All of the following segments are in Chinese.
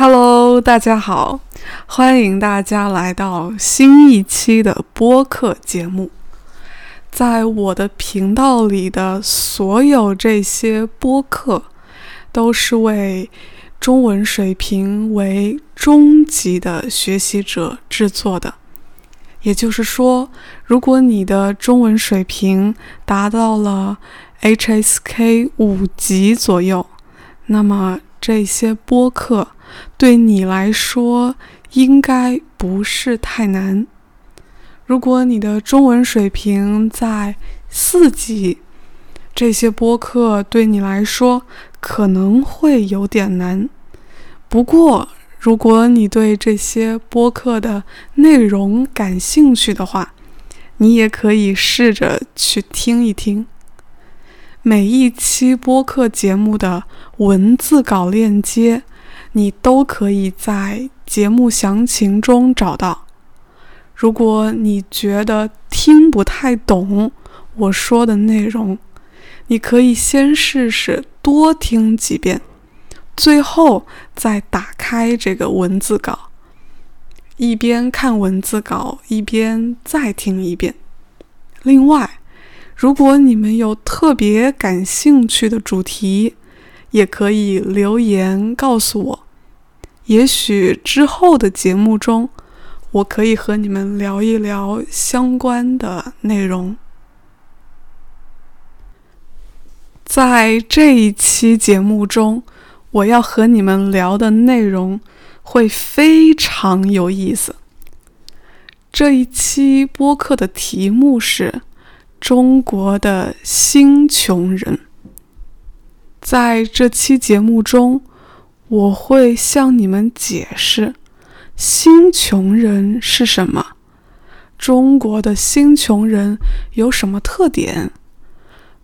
Hello，大家好，欢迎大家来到新一期的播客节目。在我的频道里的所有这些播客，都是为中文水平为中级的学习者制作的。也就是说，如果你的中文水平达到了 HSK 五级左右，那么这些播客对你来说应该不是太难。如果你的中文水平在四级，这些播客对你来说可能会有点难。不过，如果你对这些播客的内容感兴趣的话，你也可以试着去听一听。每一期播客节目的文字稿链接，你都可以在节目详情中找到。如果你觉得听不太懂我说的内容，你可以先试试多听几遍。最后再打开这个文字稿，一边看文字稿一边再听一遍。另外，如果你们有特别感兴趣的主题，也可以留言告诉我。也许之后的节目中，我可以和你们聊一聊相关的内容。在这一期节目中。我要和你们聊的内容会非常有意思。这一期播客的题目是“中国的新穷人”。在这期节目中，我会向你们解释“新穷人”是什么，中国的新穷人有什么特点，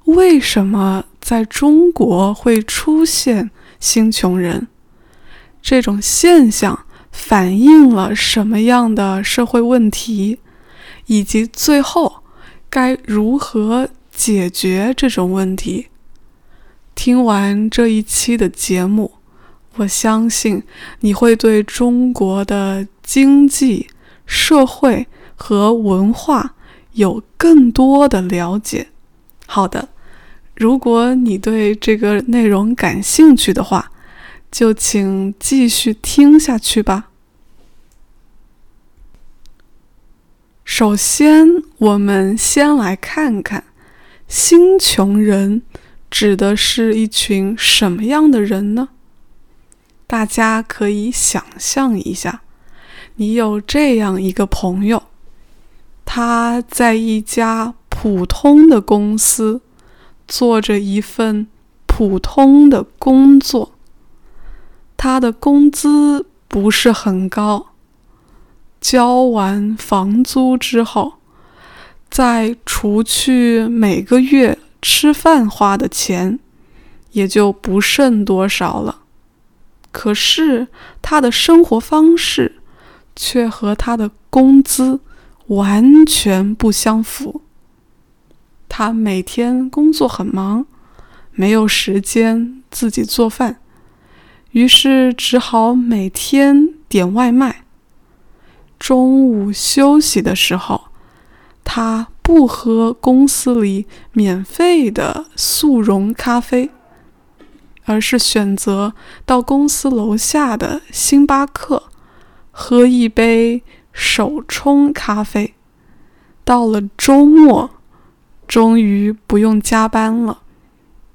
为什么在中国会出现。新穷人这种现象反映了什么样的社会问题，以及最后该如何解决这种问题？听完这一期的节目，我相信你会对中国的经济社会和文化有更多的了解。好的。如果你对这个内容感兴趣的话，就请继续听下去吧。首先，我们先来看看“新穷人”指的是一群什么样的人呢？大家可以想象一下，你有这样一个朋友，他在一家普通的公司。做着一份普通的工作，他的工资不是很高。交完房租之后，再除去每个月吃饭花的钱，也就不剩多少了。可是他的生活方式却和他的工资完全不相符。他每天工作很忙，没有时间自己做饭，于是只好每天点外卖。中午休息的时候，他不喝公司里免费的速溶咖啡，而是选择到公司楼下的星巴克喝一杯手冲咖啡。到了周末。终于不用加班了，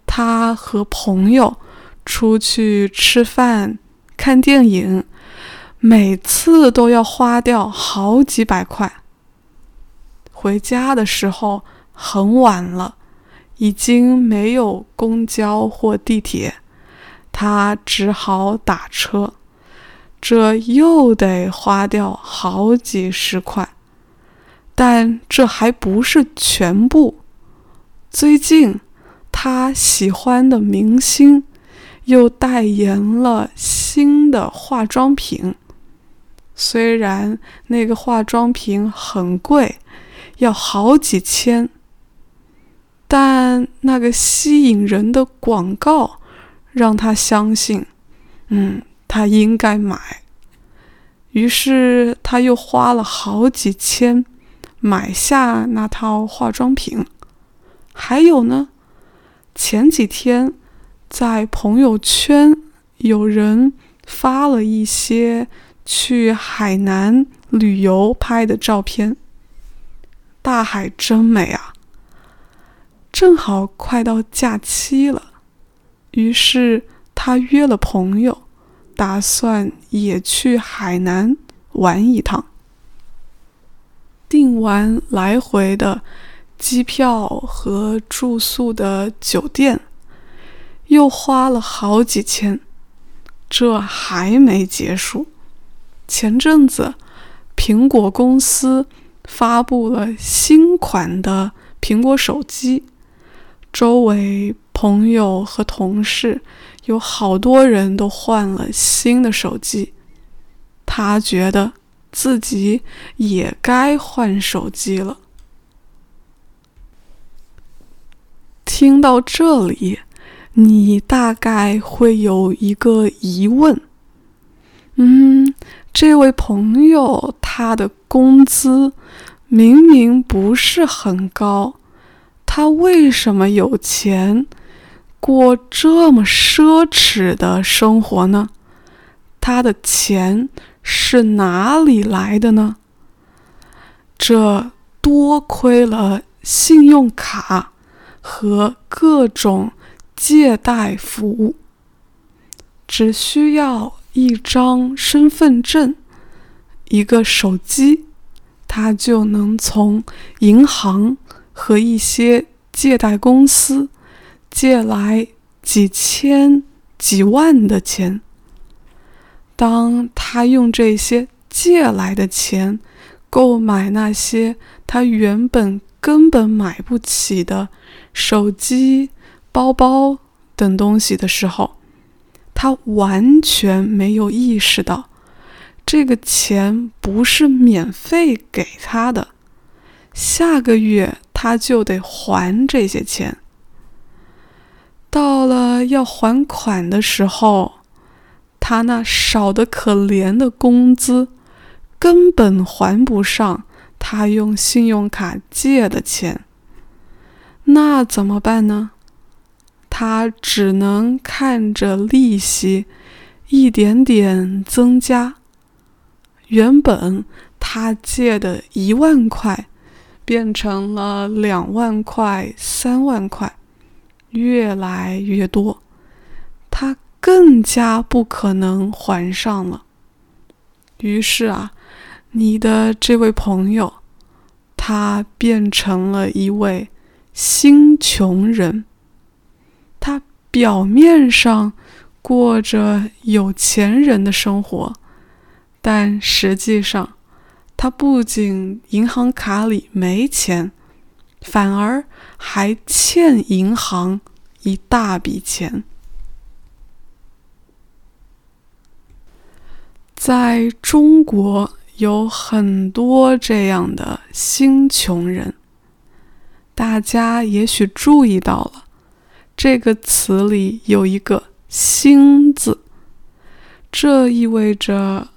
他和朋友出去吃饭、看电影，每次都要花掉好几百块。回家的时候很晚了，已经没有公交或地铁，他只好打车，这又得花掉好几十块。但这还不是全部。最近，他喜欢的明星又代言了新的化妆品。虽然那个化妆品很贵，要好几千，但那个吸引人的广告让他相信，嗯，他应该买。于是他又花了好几千买下那套化妆品。还有呢，前几天在朋友圈有人发了一些去海南旅游拍的照片，大海真美啊！正好快到假期了，于是他约了朋友，打算也去海南玩一趟。订完来回的机票和住宿的酒店，又花了好几千。这还没结束，前阵子苹果公司发布了新款的苹果手机。周围朋友和同事有好多人都换了新的手机，他觉得自己也该换手机了。听到这里，你大概会有一个疑问：嗯，这位朋友他的工资明明不是很高。他为什么有钱过这么奢侈的生活呢？他的钱是哪里来的呢？这多亏了信用卡和各种借贷服务，只需要一张身份证、一个手机，他就能从银行。和一些借贷公司借来几千、几万的钱。当他用这些借来的钱购买那些他原本根本买不起的手机、包包等东西的时候，他完全没有意识到，这个钱不是免费给他的。下个月。他就得还这些钱。到了要还款的时候，他那少得可怜的工资根本还不上他用信用卡借的钱。那怎么办呢？他只能看着利息一点点增加。原本他借的一万块。变成了两万块、三万块，越来越多，他更加不可能还上了。于是啊，你的这位朋友，他变成了一位新穷人。他表面上过着有钱人的生活，但实际上。他不仅银行卡里没钱，反而还欠银行一大笔钱。在中国有很多这样的新穷人，大家也许注意到了，这个词里有一个“新”字，这意味着。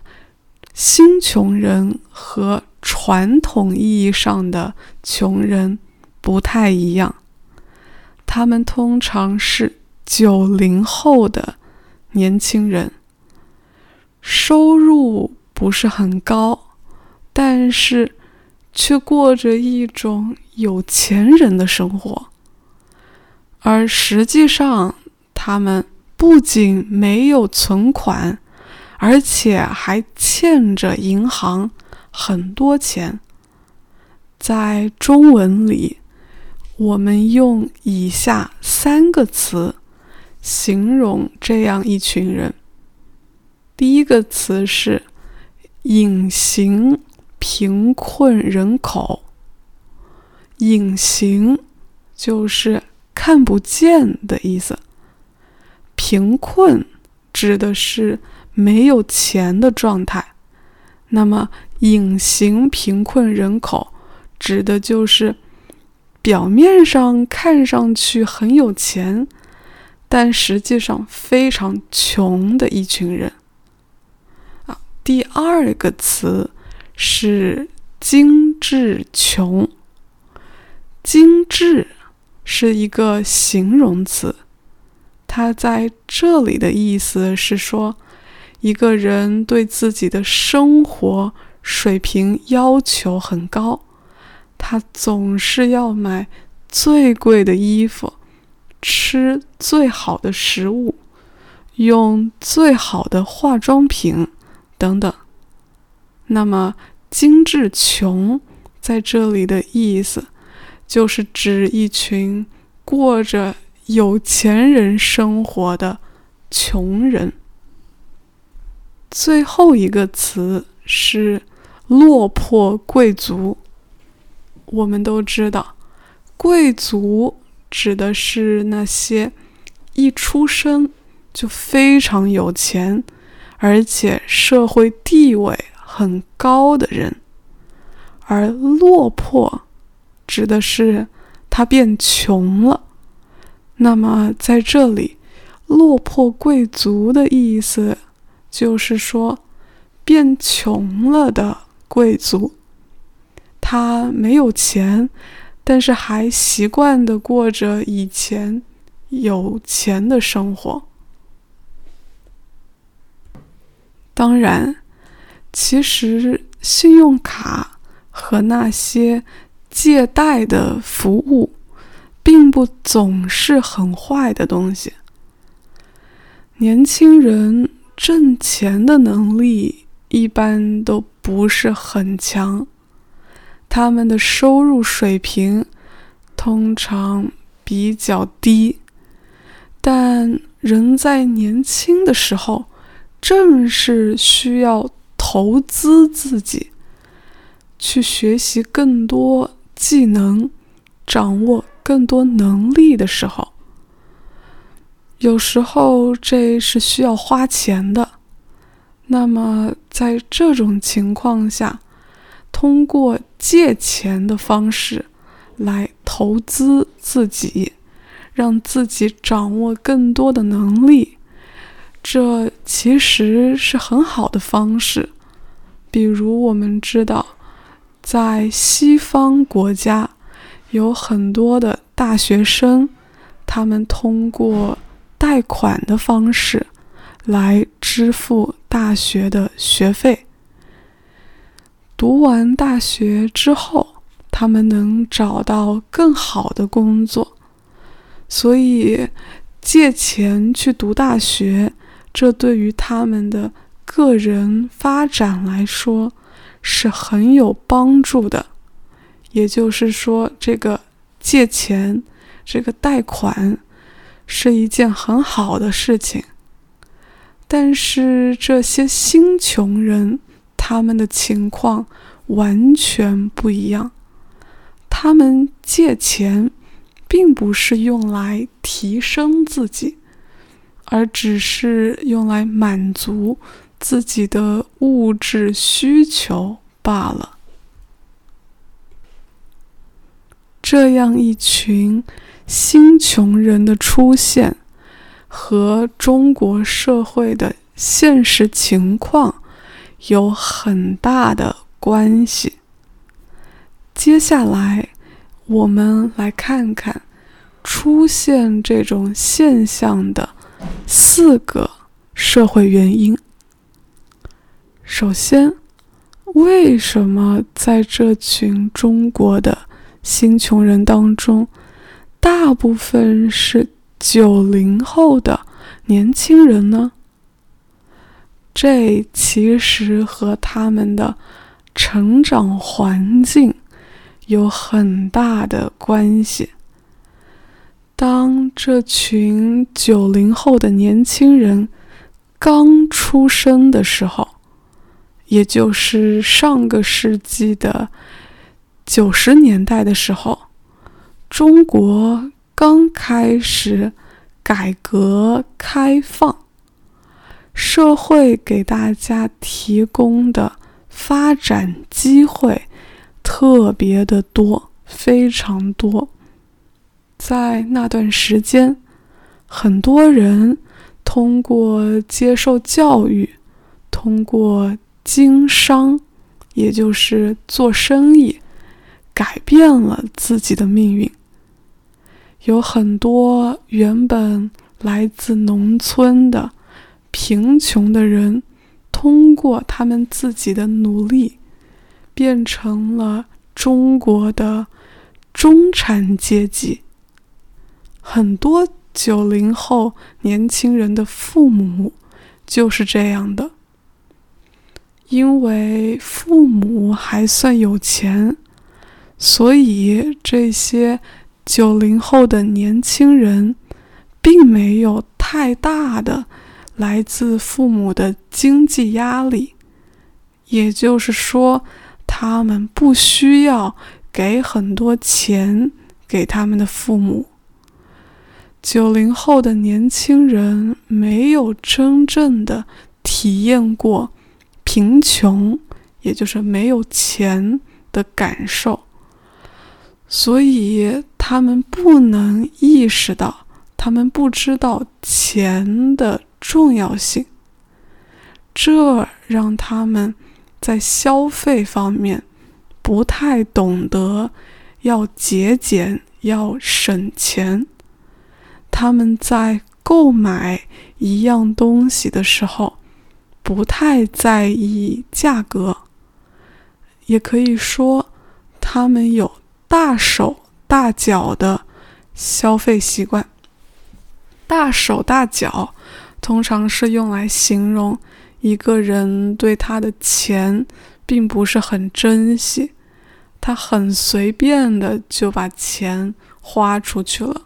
新穷人和传统意义上的穷人不太一样，他们通常是九零后的年轻人，收入不是很高，但是却过着一种有钱人的生活，而实际上他们不仅没有存款。而且还欠着银行很多钱。在中文里，我们用以下三个词形容这样一群人。第一个词是“隐形贫困人口”。隐形就是看不见的意思，贫困指的是。没有钱的状态，那么隐形贫困人口指的就是表面上看上去很有钱，但实际上非常穷的一群人。第二个词是“精致穷”。精致是一个形容词，它在这里的意思是说，一个人对自己的生活水平要求很高，他总是要买最贵的衣服，吃最好的食物，用最好的化妆品等等。那么，精致穷在这里的意思。就是指一群过着有钱人生活的穷人。最后一个词是落魄贵族。我们都知道，贵族指的是那些一出生就非常有钱，而且社会地位很高的人，而落魄。指的是他变穷了。那么在这里，“落魄贵族”的意思就是说，变穷了的贵族。他没有钱，但是还习惯的过着以前有钱的生活。当然，其实信用卡和那些。借贷的服务，并不总是很坏的东西。年轻人挣钱的能力一般都不是很强，他们的收入水平通常比较低。但人在年轻的时候，正是需要投资自己，去学习更多。技能掌握更多能力的时候，有时候这是需要花钱的。那么在这种情况下，通过借钱的方式来投资自己，让自己掌握更多的能力，这其实是很好的方式。比如我们知道。在西方国家，有很多的大学生，他们通过贷款的方式来支付大学的学费。读完大学之后，他们能找到更好的工作，所以借钱去读大学，这对于他们的个人发展来说。是很有帮助的，也就是说，这个借钱、这个贷款是一件很好的事情。但是这些新穷人，他们的情况完全不一样。他们借钱，并不是用来提升自己，而只是用来满足。自己的物质需求罢了。这样一群新穷人的出现，和中国社会的现实情况有很大的关系。接下来，我们来看看出现这种现象的四个社会原因。首先，为什么在这群中国的新穷人当中，大部分是九零后的年轻人呢？这其实和他们的成长环境有很大的关系。当这群九零后的年轻人刚出生的时候，也就是上个世纪的九十年代的时候，中国刚开始改革开放，社会给大家提供的发展机会特别的多，非常多。在那段时间，很多人通过接受教育，通过经商，也就是做生意，改变了自己的命运。有很多原本来自农村的贫穷的人，通过他们自己的努力，变成了中国的中产阶级。很多九零后年轻人的父母就是这样的，因为父母还算有钱，所以这些。九零后的年轻人，并没有太大的来自父母的经济压力，也就是说，他们不需要给很多钱给他们的父母。九零后的年轻人没有真正的体验过贫穷，也就是没有钱的感受，所以。他们不能意识到，他们不知道钱的重要性，这让他们在消费方面不太懂得要节俭、要省钱。他们在购买一样东西的时候，不太在意价格，也可以说，他们有大手。大脚的消费习惯，大手大脚通常是用来形容一个人对他的钱并不是很珍惜，他很随便的就把钱花出去了。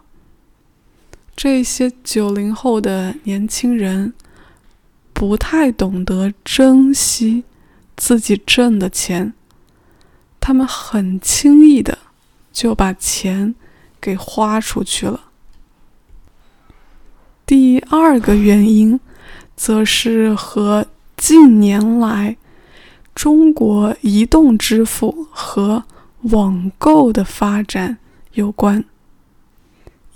这些九零后的年轻人不太懂得珍惜自己挣的钱，他们很轻易的。就把钱给花出去了。第二个原因，则是和近年来中国移动支付和网购的发展有关。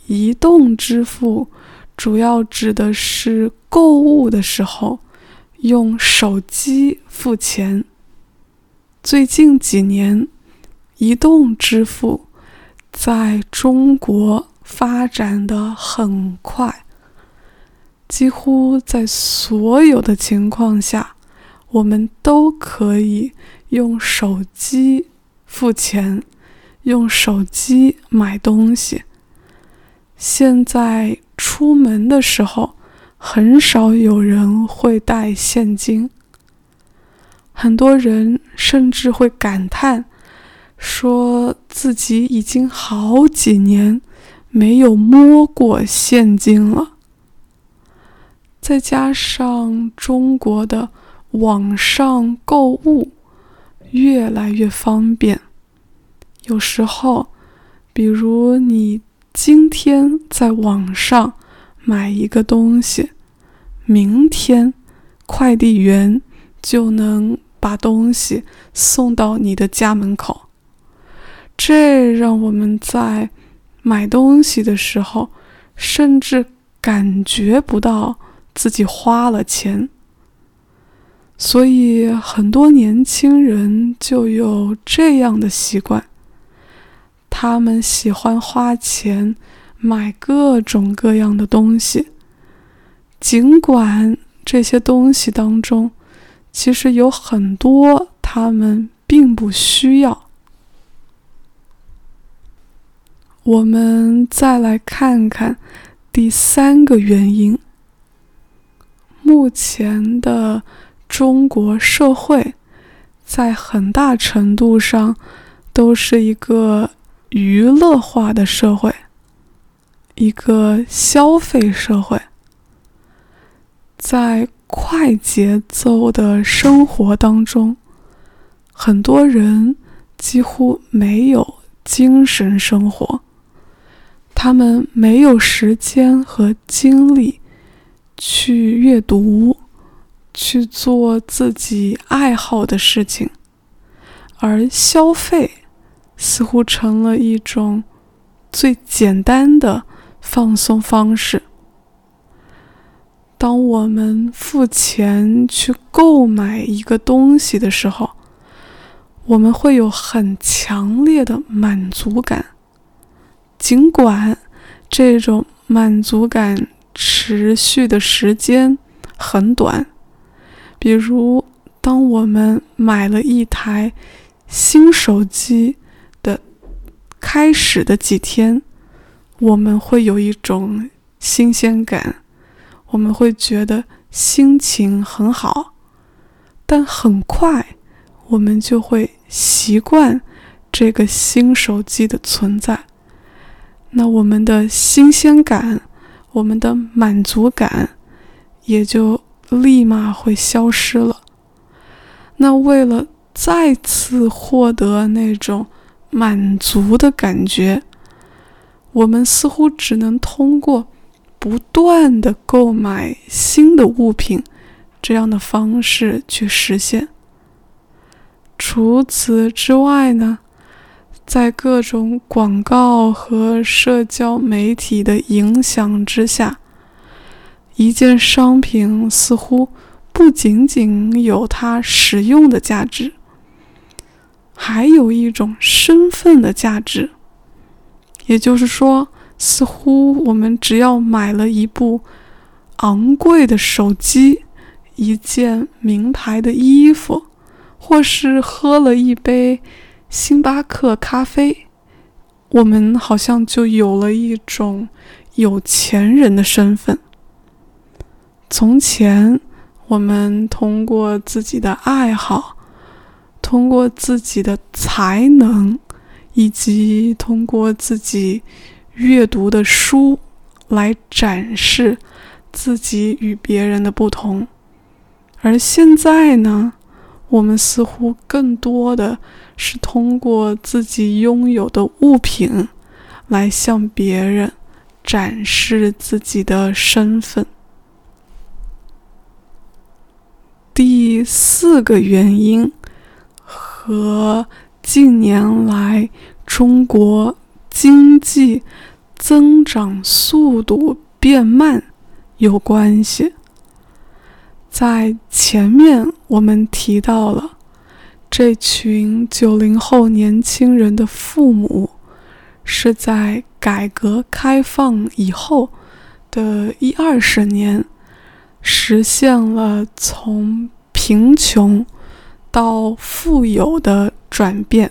移动支付主要指的是购物的时候用手机付钱。最近几年，移动支付。在中国发展的很快，几乎在所有的情况下，我们都可以用手机付钱，用手机买东西。现在出门的时候，很少有人会带现金，很多人甚至会感叹。说自己已经好几年没有摸过现金了，再加上中国的网上购物越来越方便，有时候，比如你今天在网上买一个东西，明天快递员就能把东西送到你的家门口。这让我们在买东西的时候，甚至感觉不到自己花了钱。所以，很多年轻人就有这样的习惯：他们喜欢花钱买各种各样的东西，尽管这些东西当中其实有很多他们并不需要。我们再来看看第三个原因。目前的中国社会在很大程度上都是一个娱乐化的社会，一个消费社会。在快节奏的生活当中，很多人几乎没有精神生活。他们没有时间和精力去阅读，去做自己爱好的事情，而消费似乎成了一种最简单的放松方式。当我们付钱去购买一个东西的时候，我们会有很强烈的满足感，尽管这种满足感持续的时间很短。比如，当我们买了一台新手机的开始的几天，我们会有一种新鲜感。我们会觉得心情很好，但很快我们就会习惯这个新手机的存在。那我们的新鲜感、我们的满足感也就立马会消失了。那为了再次获得那种满足的感觉，我们似乎只能通过。不断的购买新的物品，这样的方式去实现。除此之外呢，在各种广告和社交媒体的影响之下，一件商品似乎不仅仅有它实用的价值，还有一种身份的价值。也就是说。似乎我们只要买了一部昂贵的手机、一件名牌的衣服，或是喝了一杯星巴克咖啡，我们好像就有了一种有钱人的身份。从前，我们通过自己的爱好，通过自己的才能，以及通过自己。阅读的书来展示自己与别人的不同，而现在呢，我们似乎更多的是通过自己拥有的物品来向别人展示自己的身份。第四个原因和近年来中国。经济增长速度变慢有关系。在前面我们提到了，这群九零后年轻人的父母是在改革开放以后的一二十年，实现了从贫穷到富有的转变。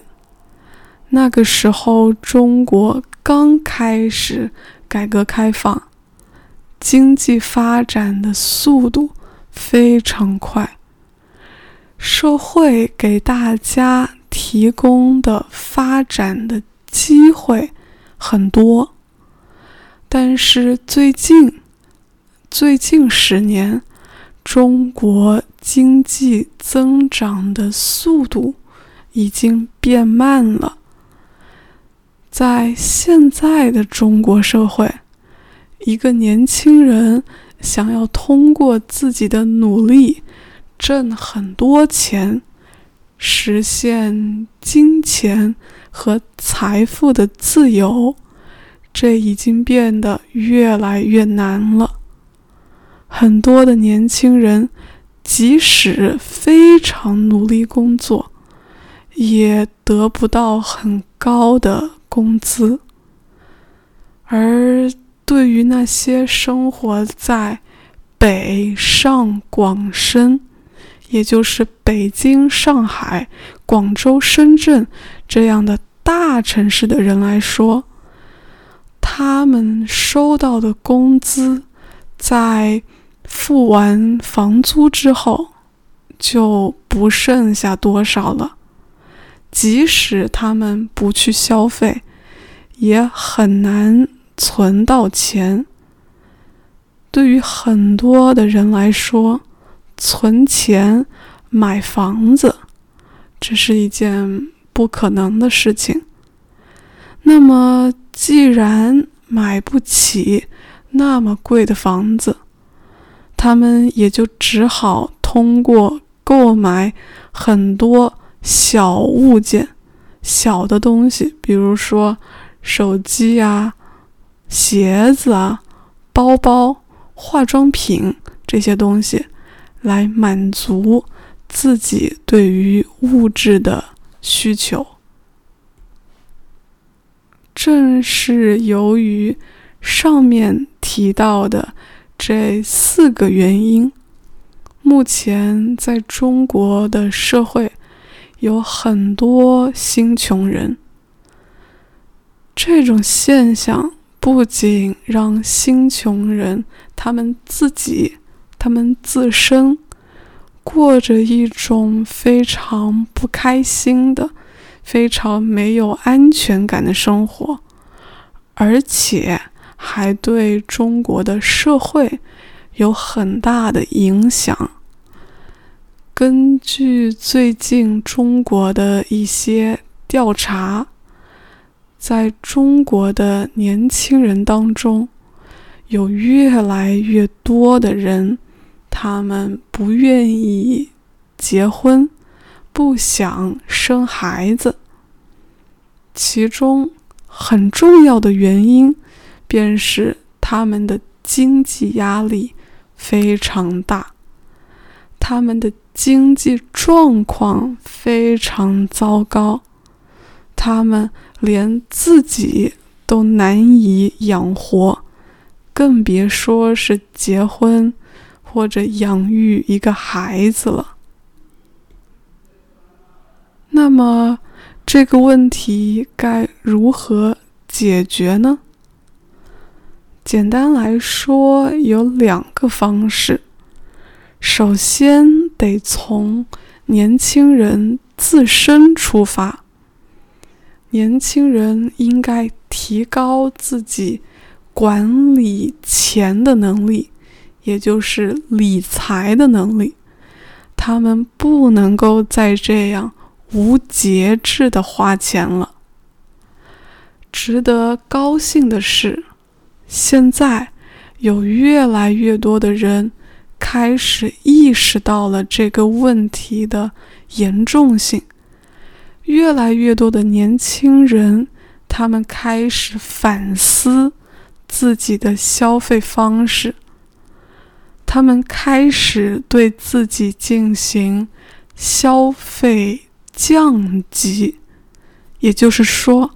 那个时候，中国刚开始改革开放，经济发展的速度非常快，社会给大家提供的发展的机会很多。但是最近，最近十年，中国经济增长的速度已经变慢了。在现在的中国社会，一个年轻人想要通过自己的努力挣很多钱，实现金钱和财富的自由，这已经变得越来越难了。很多的年轻人即使非常努力工作，也得不到很高的。工资，而对于那些生活在北上广深，也就是北京、上海、广州、深圳这样的大城市的人来说，他们收到的工资，在付完房租之后，就不剩下多少了。即使他们不去消费，也很难存到钱。对于很多的人来说，存钱买房子，这是一件不可能的事情。那么，既然买不起那么贵的房子，他们也就只好通过购买很多。小物件，小的东西，比如说手机啊、鞋子啊、包包，化妆品这些东西来满足自己对于物质的需求。正是由于上面提到的这四个原因，目前在中国的社会有很多新穷人。这种现象不仅让新穷人他们自己、他们自身过着一种非常不开心的。非常没有安全感的生活，而且还对中国的社会有很大的影响。根据最近中国的一些调查，在中国的年轻人当中，有越来越多的人，他们不愿意结婚。不想生孩子，其中很重要的原因便是他们的经济压力非常大，他们的经济状况非常糟糕，他们连自己都难以养活，更别说是结婚或者养育一个孩子了。那么，这个问题该如何解决呢？简单来说，有两个方式。首先，得从年轻人自身出发。年轻人应该提高自己管理钱的能力，也就是理财的能力。他们不能够再这样。无节制的花钱了。值得高兴的是，现在有越来越多的人开始意识到了这个问题的严重性。越来越多的年轻人，他们开始反思自己的消费方式，他们开始对自己进行消费。降级，也就是说，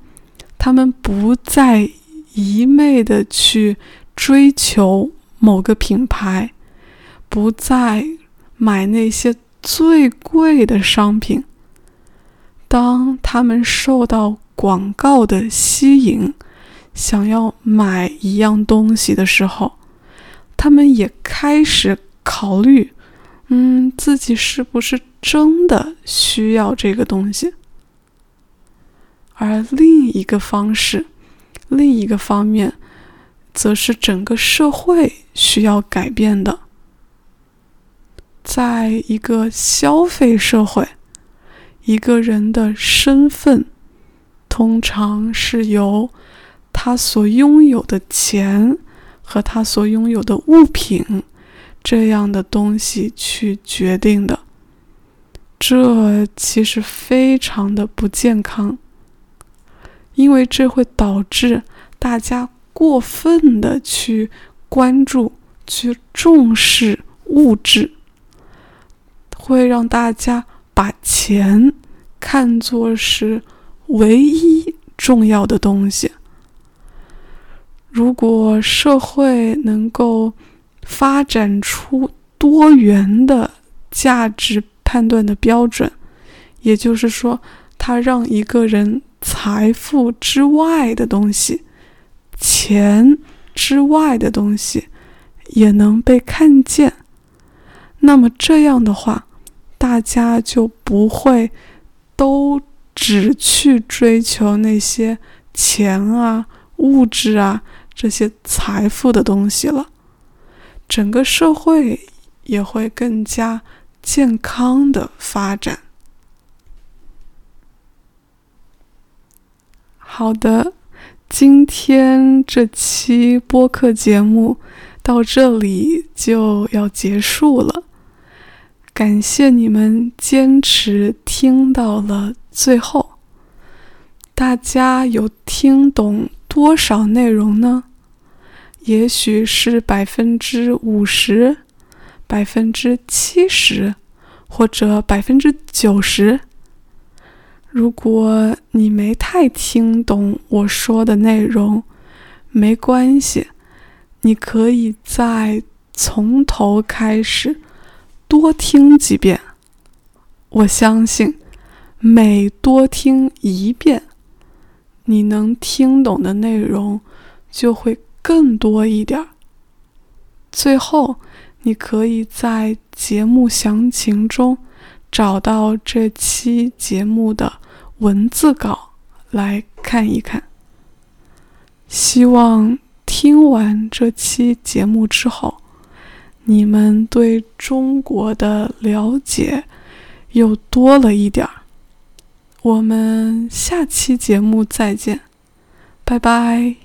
他们不再一昧的去追求某个品牌，不再买那些最贵的商品。当他们受到广告的吸引，想要买一样东西的时候，他们也开始考虑。嗯，自己是不是真的需要这个东西？而另一个方式，另一个方面，则是整个社会需要改变的。在一个消费社会，一个人的身份通常是由他所拥有的钱和他所拥有的物品。这样的东西去决定的，这其实非常的不健康，因为这会导致大家过分的去关注、去重视物质，会让大家把钱看作是唯一重要的东西。如果社会能够，发展出多元的价值判断的标准，也就是说，它让一个人财富之外的东西、钱之外的东西也能被看见。那么这样的话，大家就不会都只去追求那些钱啊、物质啊这些财富的东西了。整个社会也会更加健康的发展。好的，今天这期播客节目到这里就要结束了。感谢你们坚持听到了最后。大家有听懂多少内容呢？也许是百分之五十、百分之七十，或者百分之九十。如果你没太听懂我说的内容，没关系，你可以再从头开始多听几遍。我相信，每多听一遍，你能听懂的内容就会更多一点儿。最后，你可以在节目详情中找到这期节目的文字稿来看一看。希望听完这期节目之后，你们对中国的了解。又多了一点儿。我们下期节目再见，拜拜。